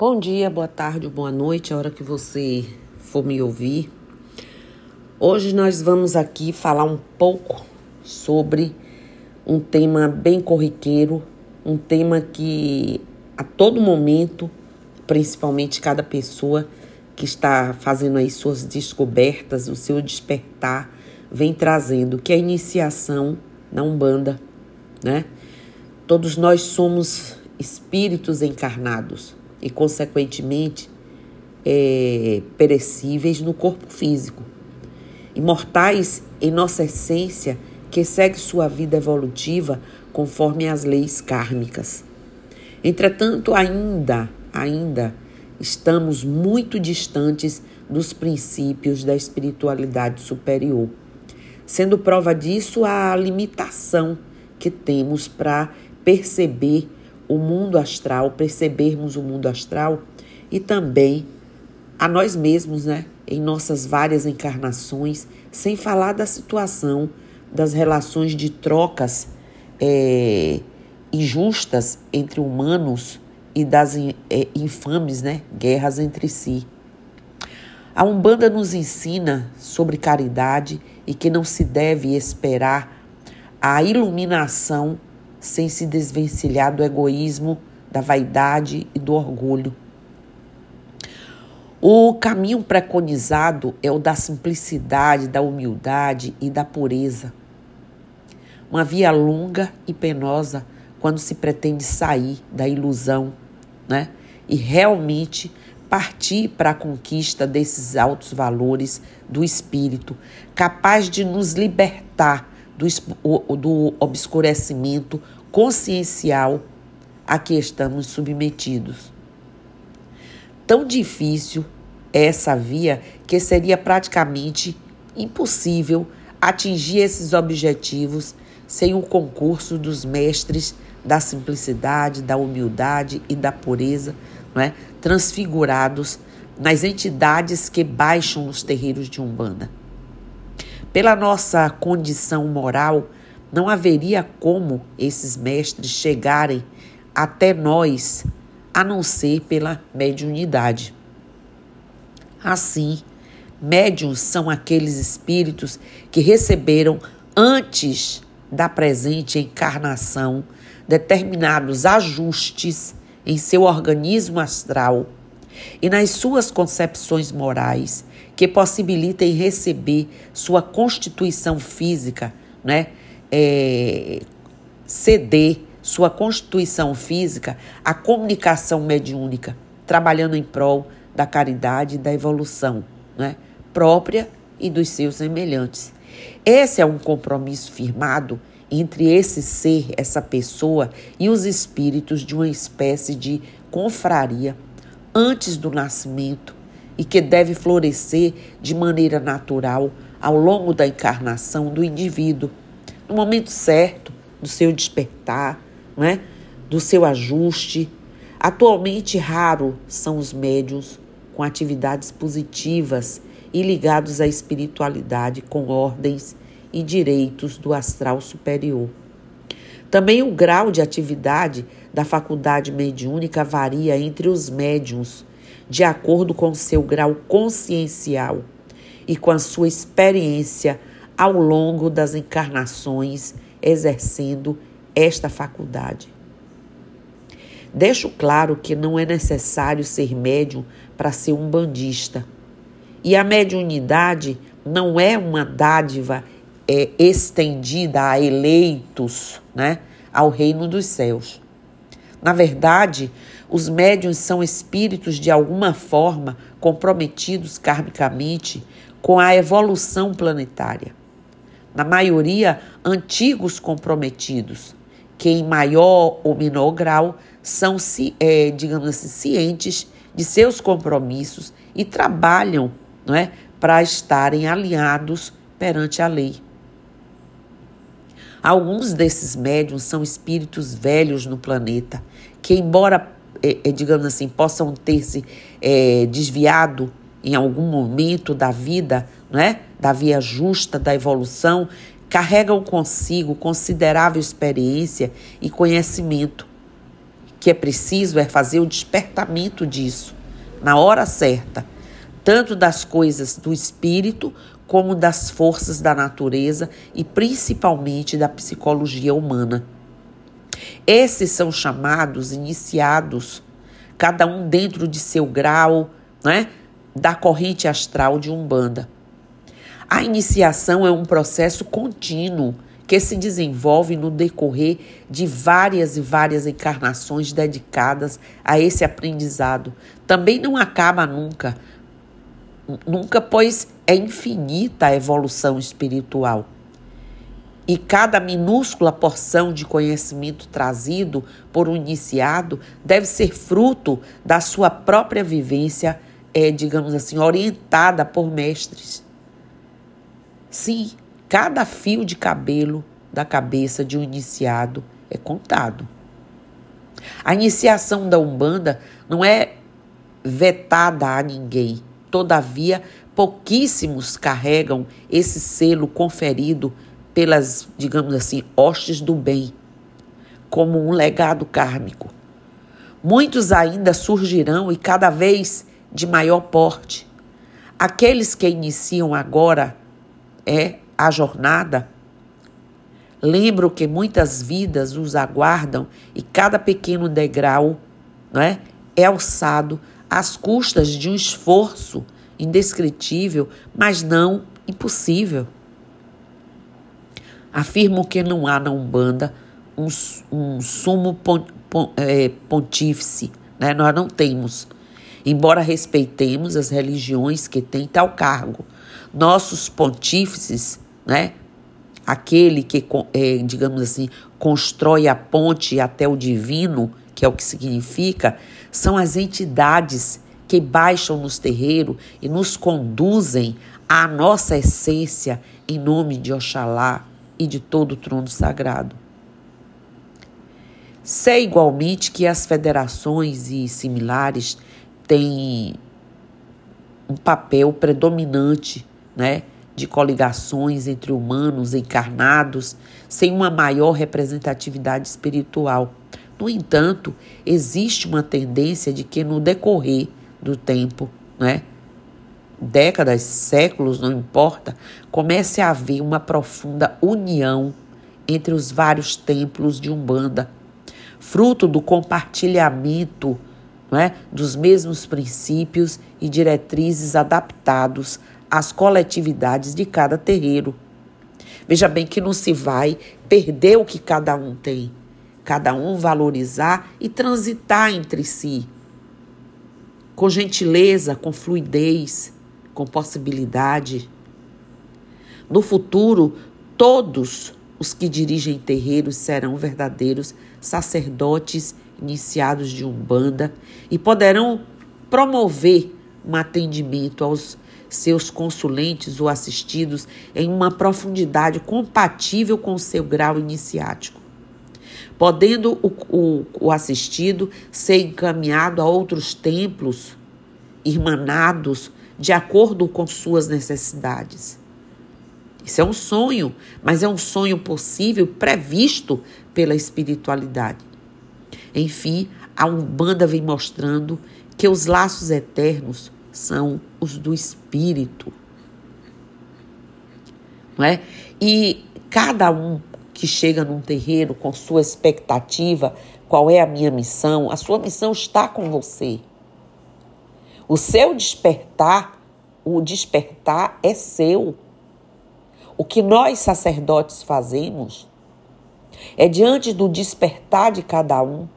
Bom dia, boa tarde, boa noite, a hora que você for me ouvir. Hoje nós vamos aqui falar um pouco sobre um tema bem corriqueiro, um tema que a todo momento, principalmente cada pessoa que está fazendo aí suas descobertas, o seu despertar, vem trazendo, que é a iniciação na Umbanda, né? Todos nós somos espíritos encarnados e, consequentemente, é, perecíveis no corpo físico. Imortais em nossa essência, que segue sua vida evolutiva conforme as leis kármicas. Entretanto, ainda, ainda estamos muito distantes dos princípios da espiritualidade superior. Sendo prova disso a limitação que temos para perceber o mundo astral, percebermos o mundo astral e também a nós mesmos, né? Em nossas várias encarnações, sem falar da situação das relações de trocas é, injustas entre humanos e das é, infames né, guerras entre si. A Umbanda nos ensina sobre caridade e que não se deve esperar a iluminação sem se desvencilhar do egoísmo, da vaidade e do orgulho. O caminho preconizado é o da simplicidade, da humildade e da pureza. Uma via longa e penosa quando se pretende sair da ilusão, né? E realmente partir para a conquista desses altos valores do espírito, capaz de nos libertar do, do obscurecimento consciencial a que estamos submetidos. Tão difícil é essa via que seria praticamente impossível atingir esses objetivos sem o concurso dos mestres da simplicidade, da humildade e da pureza, não é? transfigurados nas entidades que baixam nos terreiros de Umbanda. Pela nossa condição moral, não haveria como esses mestres chegarem até nós a não ser pela mediunidade. Assim, médiuns são aqueles espíritos que receberam antes da presente encarnação determinados ajustes em seu organismo astral e nas suas concepções morais que possibilitem receber sua constituição física, né? É, ceder sua constituição física à comunicação mediúnica, trabalhando em prol da caridade e da evolução né? própria e dos seus semelhantes. Esse é um compromisso firmado entre esse ser, essa pessoa e os espíritos de uma espécie de confraria antes do nascimento e que deve florescer de maneira natural ao longo da encarnação do indivíduo, no momento certo do seu despertar, não é? do seu ajuste. Atualmente, raro são os médios com atividades positivas e ligados à espiritualidade com ordens e direitos do astral superior. Também o grau de atividade da faculdade mediúnica varia entre os médiums de acordo com seu grau consciencial e com a sua experiência ao longo das encarnações exercendo esta faculdade. Deixo claro que não é necessário ser médium para ser um bandista. E a mediunidade não é uma dádiva é, estendida a eleitos, né, ao reino dos céus. Na verdade, os médiuns são espíritos de alguma forma comprometidos karmicamente com a evolução planetária. Na maioria, antigos comprometidos, que em maior ou menor grau são, é, digamos assim, cientes de seus compromissos e trabalham não é, para estarem alinhados perante a lei. Alguns desses médiums são espíritos velhos no planeta, que, embora, é, é, digamos assim, possam ter se é, desviado em algum momento da vida, né, da via justa da evolução, carregam consigo considerável experiência e conhecimento que é preciso é fazer o despertamento disso, na hora certa, tanto das coisas do espírito como das forças da natureza e principalmente da psicologia humana. Esses são chamados iniciados, cada um dentro de seu grau, né, da corrente astral de Umbanda. A iniciação é um processo contínuo que se desenvolve no decorrer de várias e várias encarnações dedicadas a esse aprendizado. Também não acaba nunca, nunca, pois é infinita a evolução espiritual. E cada minúscula porção de conhecimento trazido por um iniciado deve ser fruto da sua própria vivência, é, digamos assim, orientada por mestres. Sim, Cada fio de cabelo da cabeça de um iniciado é contado. A iniciação da Umbanda não é vetada a ninguém. Todavia, pouquíssimos carregam esse selo conferido pelas, digamos assim, hostes do bem, como um legado kármico. Muitos ainda surgirão e cada vez de maior porte. Aqueles que iniciam agora é a jornada, lembro que muitas vidas os aguardam e cada pequeno degrau não é, é alçado às custas de um esforço indescritível, mas não impossível. Afirmo que não há na Umbanda um, um sumo é, pontífice, né? nós não temos. Embora respeitemos as religiões que têm tal cargo, nossos pontífices né? Aquele que, é, digamos assim, constrói a ponte até o divino, que é o que significa, são as entidades que baixam nos terreiros e nos conduzem à nossa essência em nome de Oxalá e de todo o trono sagrado. Sei igualmente que as federações e similares têm um papel predominante, né, de coligações entre humanos encarnados sem uma maior representatividade espiritual. No entanto, existe uma tendência de que no decorrer do tempo, né, décadas, séculos, não importa, comece a haver uma profunda união entre os vários templos de Umbanda, fruto do compartilhamento é, dos mesmos princípios e diretrizes adaptados as coletividades de cada terreiro. Veja bem que não se vai perder o que cada um tem, cada um valorizar e transitar entre si, com gentileza, com fluidez, com possibilidade. No futuro, todos os que dirigem terreiros serão verdadeiros sacerdotes iniciados de Umbanda e poderão promover um atendimento aos seus consulentes ou assistidos em uma profundidade compatível com seu grau iniciático, podendo o, o, o assistido ser encaminhado a outros templos irmanados de acordo com suas necessidades. Isso é um sonho, mas é um sonho possível, previsto pela espiritualidade. Enfim, a Umbanda vem mostrando que os laços eternos são os do espírito. Não é? E cada um que chega num terreiro com sua expectativa, qual é a minha missão? A sua missão está com você. O seu despertar, o despertar é seu. O que nós sacerdotes fazemos é diante do despertar de cada um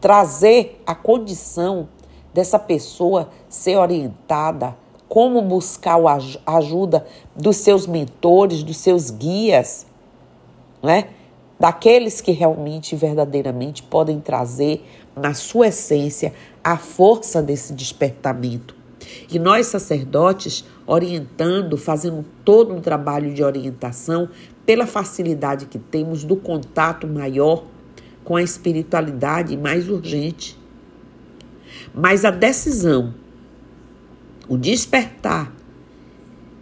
trazer a condição dessa pessoa ser orientada, como buscar a ajuda dos seus mentores, dos seus guias, né? Daqueles que realmente, verdadeiramente podem trazer na sua essência a força desse despertamento. E nós, sacerdotes, orientando, fazendo todo um trabalho de orientação, pela facilidade que temos do contato maior com a espiritualidade mais urgente. Mas a decisão, o despertar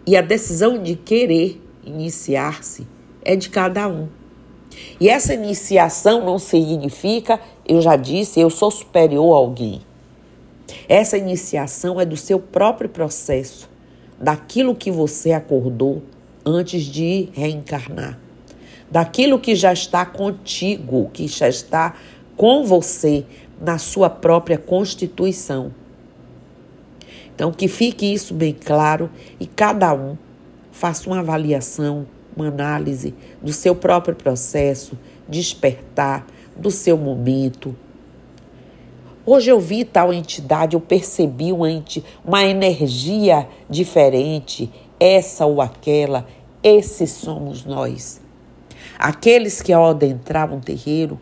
e a decisão de querer iniciar-se é de cada um. E essa iniciação não significa eu já disse, eu sou superior a alguém. Essa iniciação é do seu próprio processo, daquilo que você acordou antes de reencarnar, daquilo que já está contigo, que já está com você na sua própria constituição. Então, que fique isso bem claro e cada um faça uma avaliação, uma análise do seu próprio processo, despertar, do seu momento. Hoje eu vi tal entidade, eu percebi uma, uma energia diferente, essa ou aquela, esses somos nós. Aqueles que ao adentrar um terreiro,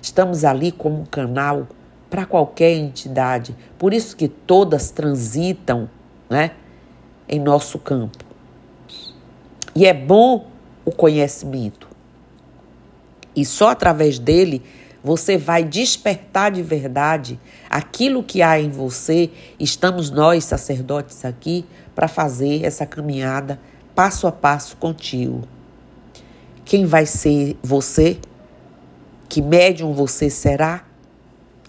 estamos ali como um canal para qualquer entidade. Por isso que todas transitam, né, em nosso campo. E é bom o conhecimento. E só através dele você vai despertar de verdade aquilo que há em você. Estamos nós, sacerdotes, aqui para fazer essa caminhada passo a passo contigo. Quem vai ser você? Que médium você será?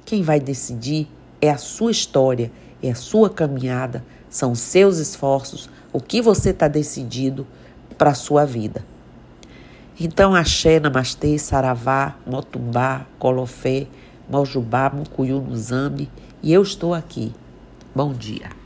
Quem vai decidir é a sua história, é a sua caminhada, são seus esforços, o que você está decidido para a sua vida. Então, axé, namastê, saravá, motumbá, colofé, mojubá, mucuyu, nuzambi, e eu estou aqui. Bom dia.